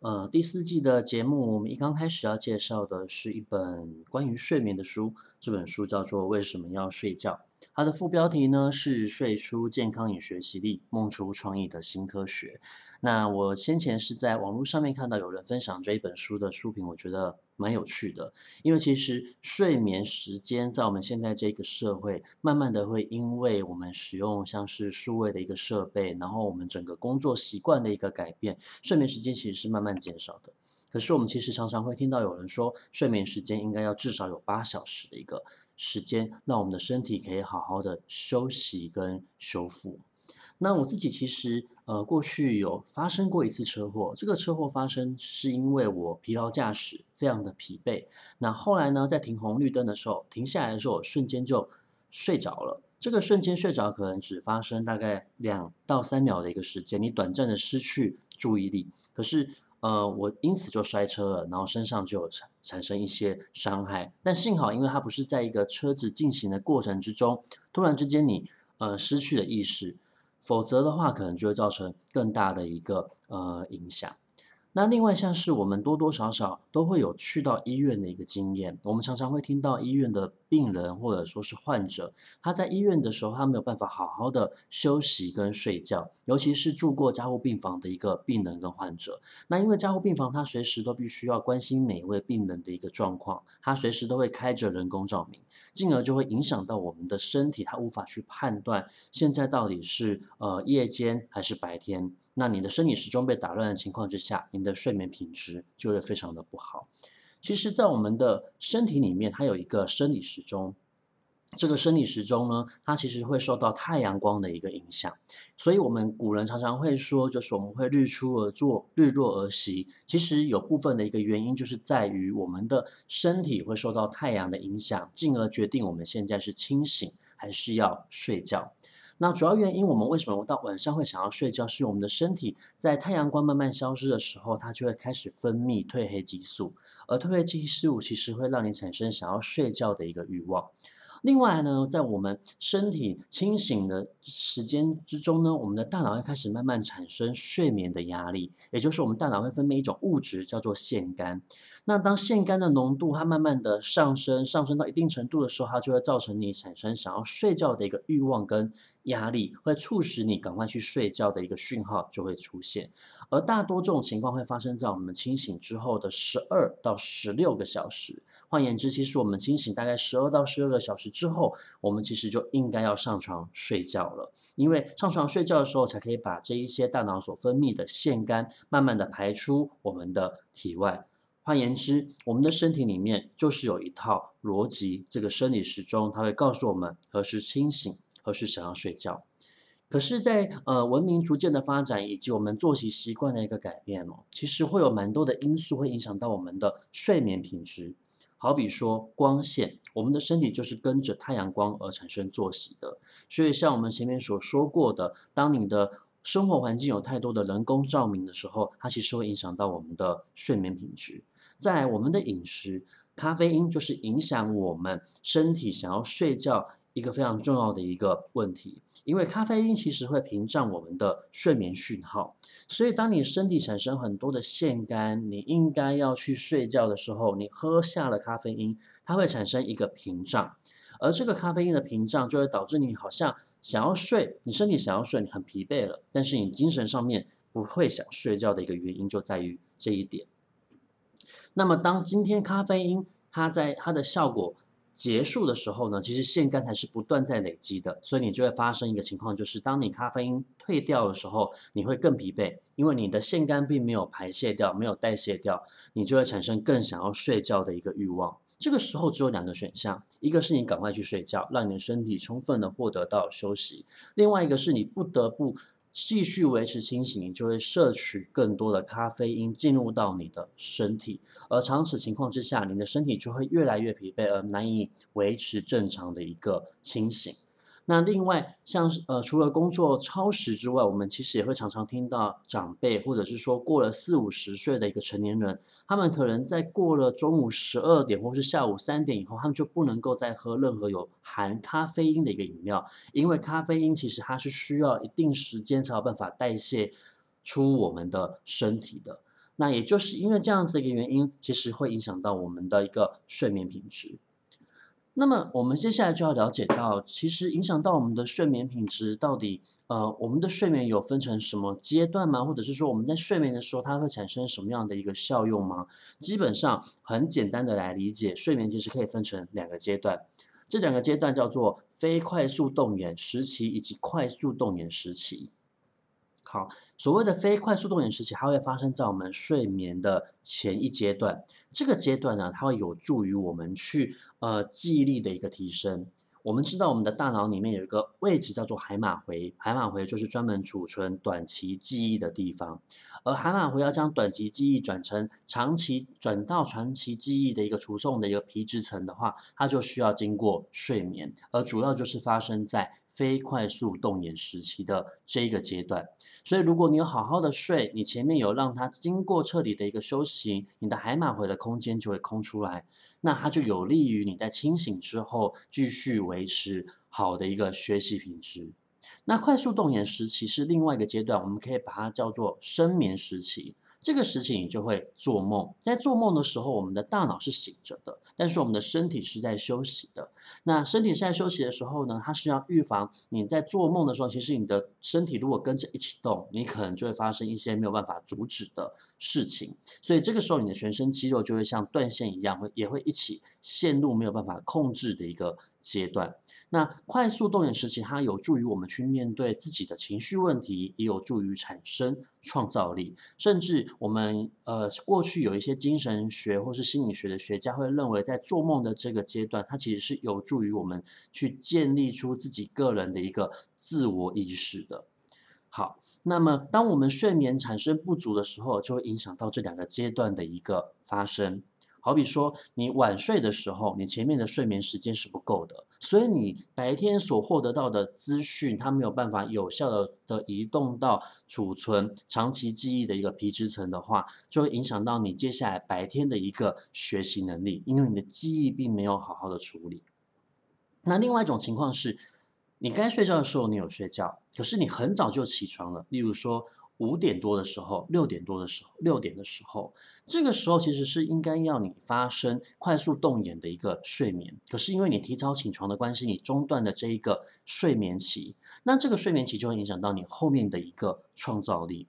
呃，第四季的节目，我们一刚开始要介绍的是一本关于睡眠的书。这本书叫做《为什么要睡觉》，它的副标题呢是“睡出健康与学习力，梦出创意的新科学”。那我先前是在网络上面看到有人分享这一本书的书评，我觉得蛮有趣的。因为其实睡眠时间在我们现在这个社会，慢慢的会因为我们使用像是数位的一个设备，然后我们整个工作习惯的一个改变，睡眠时间其实是慢慢减少的。可是我们其实常常会听到有人说，睡眠时间应该要至少有八小时的一个时间，让我们的身体可以好好的休息跟修复。那我自己其实呃过去有发生过一次车祸，这个车祸发生是因为我疲劳驾驶，非常的疲惫。那后来呢，在停红绿灯的时候，停下来的时候，我瞬间就睡着了。这个瞬间睡着可能只发生大概两到三秒的一个时间，你短暂的失去注意力。可是呃，我因此就摔车了，然后身上就有产产生一些伤害。但幸好，因为它不是在一个车子进行的过程之中，突然之间你呃失去了意识。否则的话，可能就会造成更大的一个呃影响。那另外像是我们多多少少都会有去到医院的一个经验，我们常常会听到医院的病人或者说是患者，他在医院的时候，他没有办法好好的休息跟睡觉，尤其是住过加护病房的一个病人跟患者。那因为加护病房，他随时都必须要关心每一位病人的一个状况，他随时都会开着人工照明，进而就会影响到我们的身体，他无法去判断现在到底是呃夜间还是白天。那你的生理时钟被打乱的情况之下，你的睡眠品质就会非常的不好。其实，在我们的身体里面，它有一个生理时钟。这个生理时钟呢，它其实会受到太阳光的一个影响。所以，我们古人常常会说，就是我们会日出而作，日落而息。其实有部分的一个原因，就是在于我们的身体会受到太阳的影响，进而决定我们现在是清醒还是要睡觉。那主要原因，我们为什么到晚上会想要睡觉？是我们的身体在太阳光慢慢消失的时候，它就会开始分泌褪黑激素，而褪黑激素其实会让你产生想要睡觉的一个欲望。另外呢，在我们身体清醒的时间之中呢，我们的大脑会开始慢慢产生睡眠的压力，也就是我们大脑会分泌一种物质叫做腺苷。那当腺苷的浓度它慢慢的上升，上升到一定程度的时候，它就会造成你产生想要睡觉的一个欲望跟压力，会促使你赶快去睡觉的一个讯号就会出现。而大多这种情况会发生在我们清醒之后的十二到十六个小时。换言之，其实我们清醒大概十二到十六个小时之后，我们其实就应该要上床睡觉了。因为上床睡觉的时候，才可以把这一些大脑所分泌的腺苷慢慢的排出我们的体外。换言之，我们的身体里面就是有一套逻辑，这个生理时钟，它会告诉我们何时清醒，何时想要睡觉。可是在，在呃文明逐渐的发展以及我们作息习惯的一个改变哦，其实会有蛮多的因素会影响到我们的睡眠品质。好比说光线，我们的身体就是跟着太阳光而产生作息的。所以像我们前面所说过的，当你的生活环境有太多的人工照明的时候，它其实会影响到我们的睡眠品质。在我们的饮食，咖啡因就是影响我们身体想要睡觉。一个非常重要的一个问题，因为咖啡因其实会屏障我们的睡眠讯号，所以当你身体产生很多的腺苷，你应该要去睡觉的时候，你喝下了咖啡因，它会产生一个屏障，而这个咖啡因的屏障就会导致你好像想要睡，你身体想要睡，你很疲惫了，但是你精神上面不会想睡觉的一个原因就在于这一点。那么当今天咖啡因它在它的效果结束的时候呢，其实腺苷还是不断在累积的，所以你就会发生一个情况，就是当你咖啡因退掉的时候，你会更疲惫，因为你的腺苷并没有排泄掉，没有代谢掉，你就会产生更想要睡觉的一个欲望。这个时候只有两个选项，一个是你赶快去睡觉，让你的身体充分的获得到休息；另外一个是你不得不继续维持清醒，你就会摄取更多的咖啡因进入到你的身体，而长此情况之下，你的身体就会越来越疲惫，而难以维持正常的一个清醒。那另外，像是呃，除了工作超时之外，我们其实也会常常听到长辈，或者是说过了四五十岁的一个成年人，他们可能在过了中午十二点或是下午三点以后，他们就不能够再喝任何有含咖啡因的一个饮料，因为咖啡因其实它是需要一定时间才有办法代谢出我们的身体的。那也就是因为这样子的一个原因，其实会影响到我们的一个睡眠品质。那么我们接下来就要了解到，其实影响到我们的睡眠品质到底，呃，我们的睡眠有分成什么阶段吗？或者是说我们在睡眠的时候，它会产生什么样的一个效用吗？基本上很简单的来理解，睡眠其实可以分成两个阶段，这两个阶段叫做非快速动眼时期以及快速动眼时期。好，所谓的非快速动眼时期，它会发生在我们睡眠的前一阶段。这个阶段呢，它会有助于我们去呃记忆力的一个提升。我们知道我们的大脑里面有一个位置叫做海马回，海马回就是专门储存短期记忆的地方。而海马回要将短期记忆转成长期转到长期记忆的一个储送的一个皮质层的话，它就需要经过睡眠，而主要就是发生在。非快速动眼时期的这一个阶段，所以如果你有好好的睡，你前面有让它经过彻底的一个休息，你的海马回的空间就会空出来，那它就有利于你在清醒之后继续维持好的一个学习品质。那快速动眼时期是另外一个阶段，我们可以把它叫做深眠时期。这个时期你就会做梦，在做梦的时候，我们的大脑是醒着的，但是我们的身体是在休息的。那身体是在休息的时候呢，它是要预防你在做梦的时候，其实你的身体如果跟着一起动，你可能就会发生一些没有办法阻止的事情。所以这个时候，你的全身肌肉就会像断线一样，会也会一起陷入没有办法控制的一个阶段。那快速动眼时期，它有助于我们去面对自己的情绪问题，也有助于产生创造力。甚至我们呃过去有一些精神学或是心理学的学家会认为，在做梦的这个阶段，它其实是有助于我们去建立出自己个人的一个自我意识的。好，那么当我们睡眠产生不足的时候，就会影响到这两个阶段的一个发生。好比说，你晚睡的时候，你前面的睡眠时间是不够的，所以你白天所获得到的资讯，它没有办法有效的的移动到储存长期记忆的一个皮质层的话，就会影响到你接下来白天的一个学习能力，因为你的记忆并没有好好的处理。那另外一种情况是，你该睡觉的时候你有睡觉，可是你很早就起床了，例如说。五点多的时候，六点多的时候，六点的时候，这个时候其实是应该要你发生快速动眼的一个睡眠。可是因为你提早起床的关系，你中断的这一个睡眠期，那这个睡眠期就会影响到你后面的一个创造力。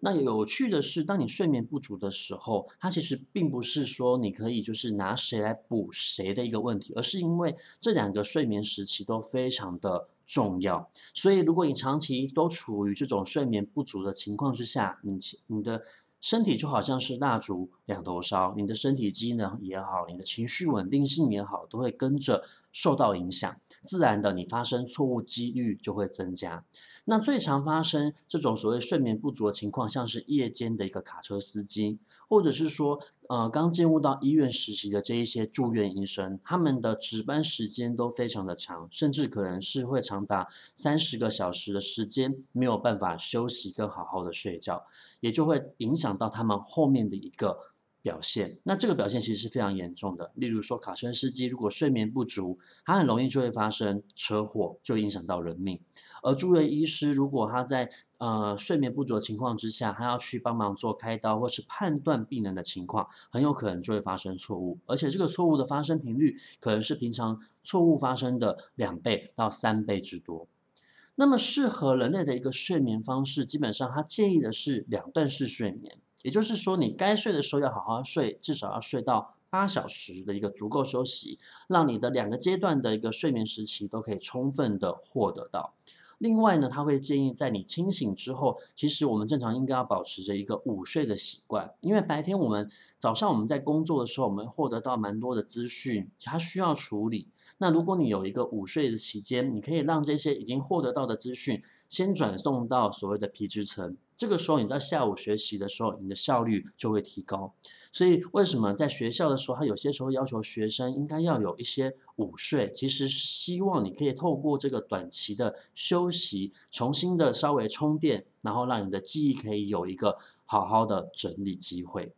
那有趣的是，当你睡眠不足的时候，它其实并不是说你可以就是拿谁来补谁的一个问题，而是因为这两个睡眠时期都非常的。重要，所以如果你长期都处于这种睡眠不足的情况之下，你你的身体就好像是蜡烛两头烧，你的身体机能也好，你的情绪稳定性也好，都会跟着受到影响，自然的你发生错误几率就会增加。那最常发生这种所谓睡眠不足的情况，像是夜间的一个卡车司机，或者是说。呃，刚进入到医院实习的这一些住院医生，他们的值班时间都非常的长，甚至可能是会长达三十个小时的时间没有办法休息跟好好的睡觉，也就会影响到他们后面的一个表现。那这个表现其实是非常严重的。例如说，卡车司机如果睡眠不足，他很容易就会发生车祸，就影响到人命。而住院医师如果他在呃，睡眠不足的情况之下，他要去帮忙做开刀或是判断病人的情况，很有可能就会发生错误，而且这个错误的发生频率可能是平常错误发生的两倍到三倍之多。那么适合人类的一个睡眠方式，基本上他建议的是两段式睡眠，也就是说你该睡的时候要好好睡，至少要睡到八小时的一个足够休息，让你的两个阶段的一个睡眠时期都可以充分的获得到。另外呢，他会建议在你清醒之后，其实我们正常应该要保持着一个午睡的习惯，因为白天我们早上我们在工作的时候，我们获得到蛮多的资讯，它需要处理。那如果你有一个午睡的期间，你可以让这些已经获得到的资讯先转送到所谓的皮质层。这个时候，你到下午学习的时候，你的效率就会提高。所以，为什么在学校的时候，他有些时候要求学生应该要有一些午睡？其实是希望你可以透过这个短期的休息，重新的稍微充电，然后让你的记忆可以有一个好好的整理机会。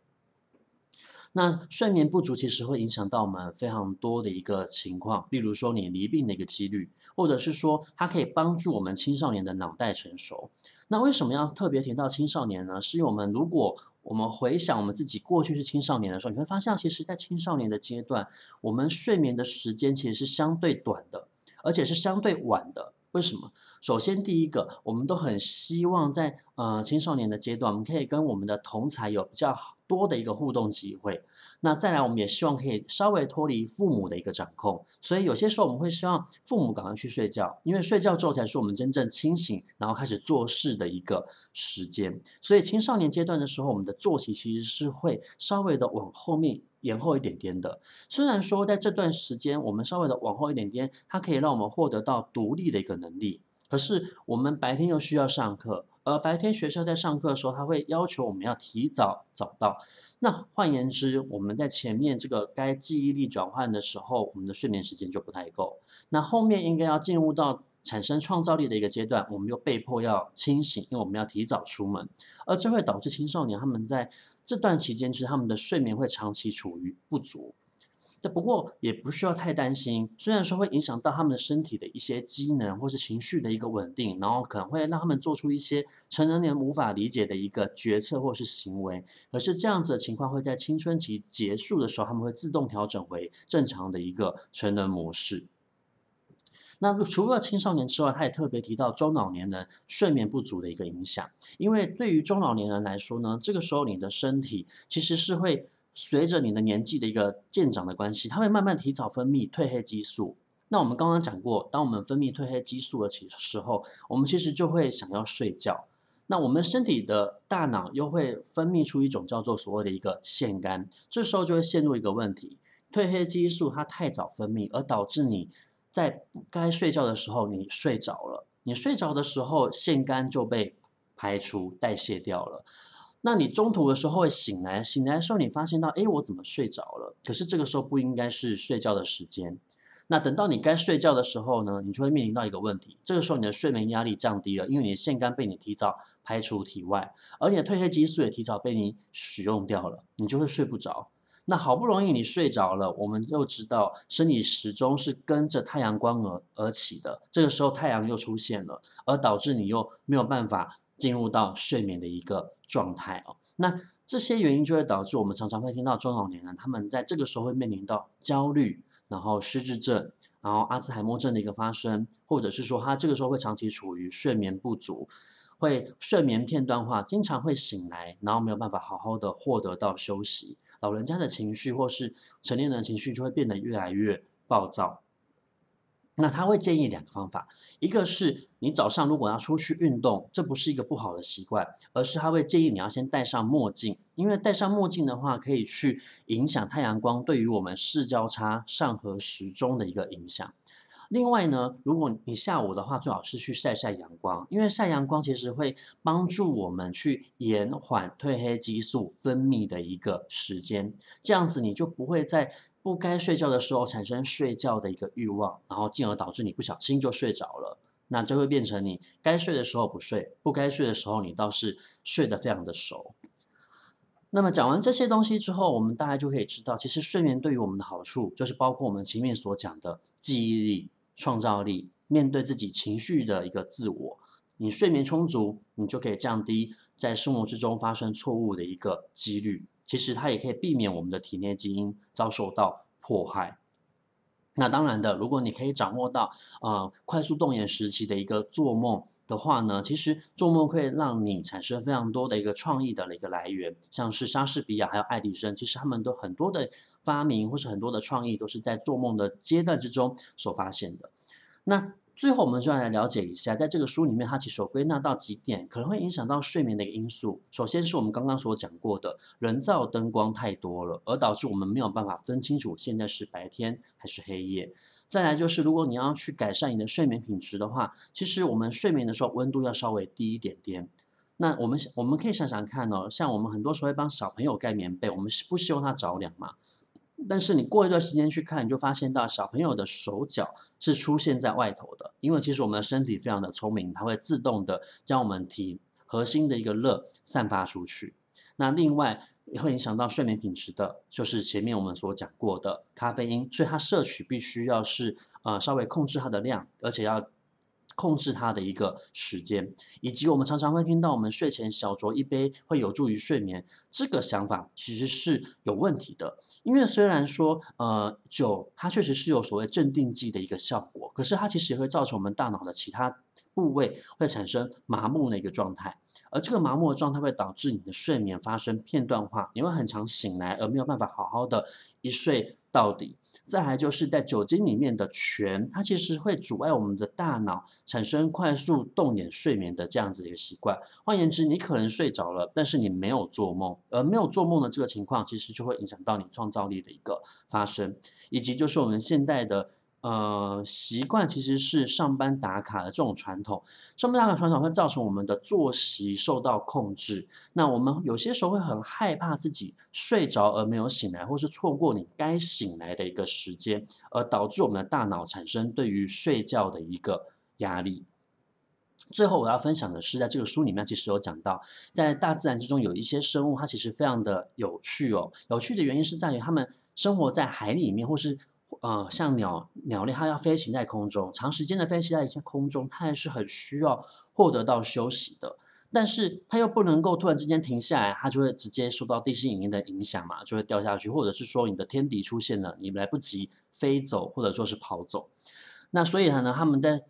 那睡眠不足其实会影响到我们非常多的一个情况，例如说你离病的一个几率，或者是说它可以帮助我们青少年的脑袋成熟。那为什么要特别提到青少年呢？是因为我们如果我们回想我们自己过去是青少年的时候，你会发现，其实，在青少年的阶段，我们睡眠的时间其实是相对短的，而且是相对晚的。为什么？首先，第一个，我们都很希望在呃青少年的阶段，我们可以跟我们的同才有比较。多的一个互动机会，那再来，我们也希望可以稍微脱离父母的一个掌控，所以有些时候我们会希望父母赶快去睡觉，因为睡觉之后才是我们真正清醒，然后开始做事的一个时间。所以青少年阶段的时候，我们的作息其实是会稍微的往后面延后一点点的。虽然说在这段时间我们稍微的往后一点点，它可以让我们获得到独立的一个能力，可是我们白天又需要上课。而白天学校在上课的时候，他会要求我们要提早早到。那换言之，我们在前面这个该记忆力转换的时候，我们的睡眠时间就不太够。那后面应该要进入到产生创造力的一个阶段，我们又被迫要清醒，因为我们要提早出门。而这会导致青少年他们在这段期间，其实他们的睡眠会长期处于不足。不过也不需要太担心，虽然说会影响到他们的身体的一些机能或是情绪的一个稳定，然后可能会让他们做出一些成人年无法理解的一个决策或是行为，可是这样子的情况会在青春期结束的时候，他们会自动调整回正常的一个成人模式。那除了青少年之外，他也特别提到中老年人睡眠不足的一个影响，因为对于中老年人来说呢，这个时候你的身体其实是会。随着你的年纪的一个渐长的关系，它会慢慢提早分泌褪黑激素。那我们刚刚讲过，当我们分泌褪黑激素的时候，我们其实就会想要睡觉。那我们身体的大脑又会分泌出一种叫做所谓的一个腺苷，这时候就会陷入一个问题：褪黑激素它太早分泌，而导致你在该睡觉的时候你睡着了。你睡着的时候，腺苷就被排除代谢掉了。那你中途的时候会醒来，醒来的时候你发现到，诶，我怎么睡着了？可是这个时候不应该是睡觉的时间。那等到你该睡觉的时候呢，你就会面临到一个问题，这个时候你的睡眠压力降低了，因为你的腺苷被你提早排除体外，而你的褪黑激素也提早被你使用掉了，你就会睡不着。那好不容易你睡着了，我们又知道身体时钟是跟着太阳光而而起的，这个时候太阳又出现了，而导致你又没有办法。进入到睡眠的一个状态哦，那这些原因就会导致我们常常会听到中老年人他们在这个时候会面临到焦虑，然后失智症，然后阿兹海默症的一个发生，或者是说他这个时候会长期处于睡眠不足，会睡眠片段化，经常会醒来，然后没有办法好好的获得到休息，老人家的情绪或是成年人的情绪就会变得越来越暴躁。那他会建议两个方法，一个是你早上如果要出去运动，这不是一个不好的习惯，而是他会建议你要先戴上墨镜，因为戴上墨镜的话，可以去影响太阳光对于我们视交叉上合时钟的一个影响。另外呢，如果你下午的话，最好是去晒晒阳光，因为晒阳光其实会帮助我们去延缓褪黑激素分泌的一个时间，这样子你就不会在不该睡觉的时候产生睡觉的一个欲望，然后进而导致你不小心就睡着了，那就会变成你该睡的时候不睡，不该睡的时候你倒是睡得非常的熟。那么讲完这些东西之后，我们大概就可以知道，其实睡眠对于我们的好处，就是包括我们前面所讲的记忆力。创造力，面对自己情绪的一个自我，你睡眠充足，你就可以降低在生活之中发生错误的一个几率。其实它也可以避免我们的体内基因遭受到迫害。那当然的，如果你可以掌握到呃快速动眼时期的一个做梦的话呢，其实做梦会让你产生非常多的一个创意的一个来源，像是莎士比亚还有爱迪生，其实他们都很多的。发明或是很多的创意都是在做梦的阶段之中所发现的。那最后我们就要来了解一下，在这个书里面，它其实有归纳到几点可能会影响到睡眠的一个因素。首先是我们刚刚所讲过的人造灯光太多了，而导致我们没有办法分清楚现在是白天还是黑夜。再来就是，如果你要去改善你的睡眠品质的话，其实我们睡眠的时候温度要稍微低一点点。那我们我们可以想想看哦，像我们很多时候会帮小朋友盖棉被，我们是不希望他着凉嘛？但是你过一段时间去看，你就发现到小朋友的手脚是出现在外头的，因为其实我们的身体非常的聪明，它会自动的将我们体核心的一个热散发出去。那另外也会影响到睡眠品质的，就是前面我们所讲过的咖啡因，所以它摄取必须要是呃稍微控制它的量，而且要。控制它的一个时间，以及我们常常会听到我们睡前小酌一杯会有助于睡眠，这个想法其实是有问题的。因为虽然说，呃，酒它确实是有所谓镇定剂的一个效果，可是它其实也会造成我们大脑的其他部位会产生麻木的一个状态，而这个麻木的状态会导致你的睡眠发生片段化，你会很常醒来而没有办法好好的一睡到底。再还就是在酒精里面的醛，它其实会阻碍我们的大脑产生快速动眼睡眠的这样子一个习惯。换言之，你可能睡着了，但是你没有做梦，而没有做梦的这个情况，其实就会影响到你创造力的一个发生，以及就是我们现代的。呃，习惯其实是上班打卡的这种传统，上班打卡传统会造成我们的作息受到控制。那我们有些时候会很害怕自己睡着而没有醒来，或是错过你该醒来的一个时间，而导致我们的大脑产生对于睡觉的一个压力。最后我要分享的是，在这个书里面其实有讲到，在大自然之中有一些生物，它其实非常的有趣哦。有趣的原因是在于它们生活在海里面，或是。呃，像鸟鸟类，它要飞行在空中，长时间的飞行在一些空中，它还是很需要获得到休息的。但是它又不能够突然之间停下来，它就会直接受到地心引力的影响嘛，就会掉下去，或者是说你的天敌出现了，你来不及飞走，或者说是跑走。那所以呢，他们在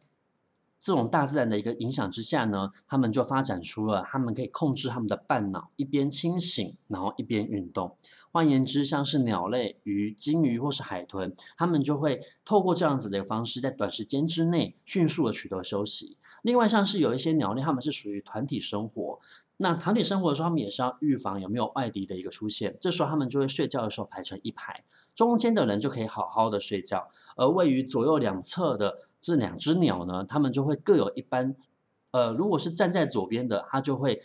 这种大自然的一个影响之下呢，他们就发展出了他们可以控制他们的半脑，一边清醒，然后一边运动。换言之，像是鸟类、鱼、鲸鱼或是海豚，他们就会透过这样子的一个方式，在短时间之内迅速的取得休息。另外，像是有一些鸟类，它们是属于团体生活。那团体生活的时候，他们也是要预防有没有外敌的一个出现。这时候，他们就会睡觉的时候排成一排，中间的人就可以好好的睡觉，而位于左右两侧的这两只鸟呢，它们就会各有一班。呃，如果是站在左边的，它就会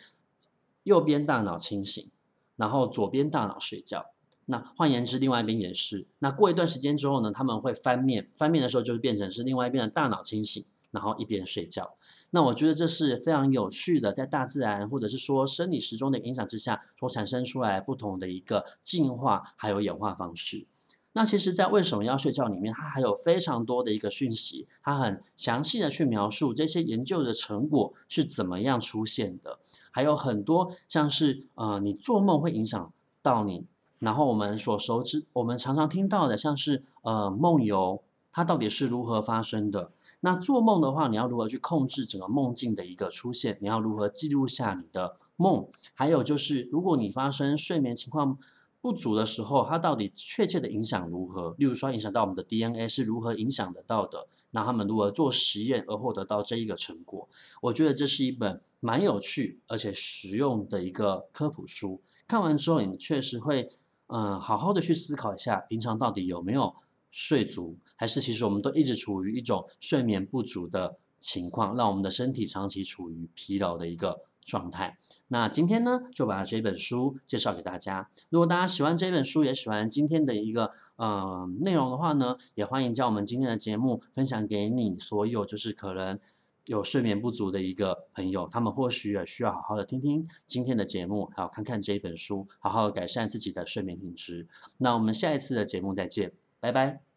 右边大脑清醒。然后左边大脑睡觉，那换言之，另外一边也是。那过一段时间之后呢，他们会翻面，翻面的时候就会变成是另外一边的大脑清醒，然后一边睡觉。那我觉得这是非常有趣的，在大自然或者是说生理时钟的影响之下，所产生出来不同的一个进化还有演化方式。那其实，在为什么要睡觉里面，它还有非常多的一个讯息，它很详细的去描述这些研究的成果是怎么样出现的。还有很多像是呃，你做梦会影响到你，然后我们所熟知、我们常常听到的，像是呃梦游，它到底是如何发生的？那做梦的话，你要如何去控制整个梦境的一个出现？你要如何记录下你的梦？还有就是，如果你发生睡眠情况不足的时候，它到底确切的影响如何？例如说，影响到我们的 DNA 是如何影响得到的？那他们如何做实验而获得到这一个成果？我觉得这是一本蛮有趣而且实用的一个科普书。看完之后，你确实会嗯、好好的去思考一下，平常到底有没有睡足，还是其实我们都一直处于一种睡眠不足的情况，让我们的身体长期处于疲劳的一个状态。那今天呢，就把这本书介绍给大家。如果大家喜欢这本书，也喜欢今天的一个呃内容的话呢，也欢迎将我们今天的节目分享给你所有就是可能有睡眠不足的一个朋友，他们或许也需要好好的听听今天的节目，还有看看这一本书，好好改善自己的睡眠品质。那我们下一次的节目再见，拜拜。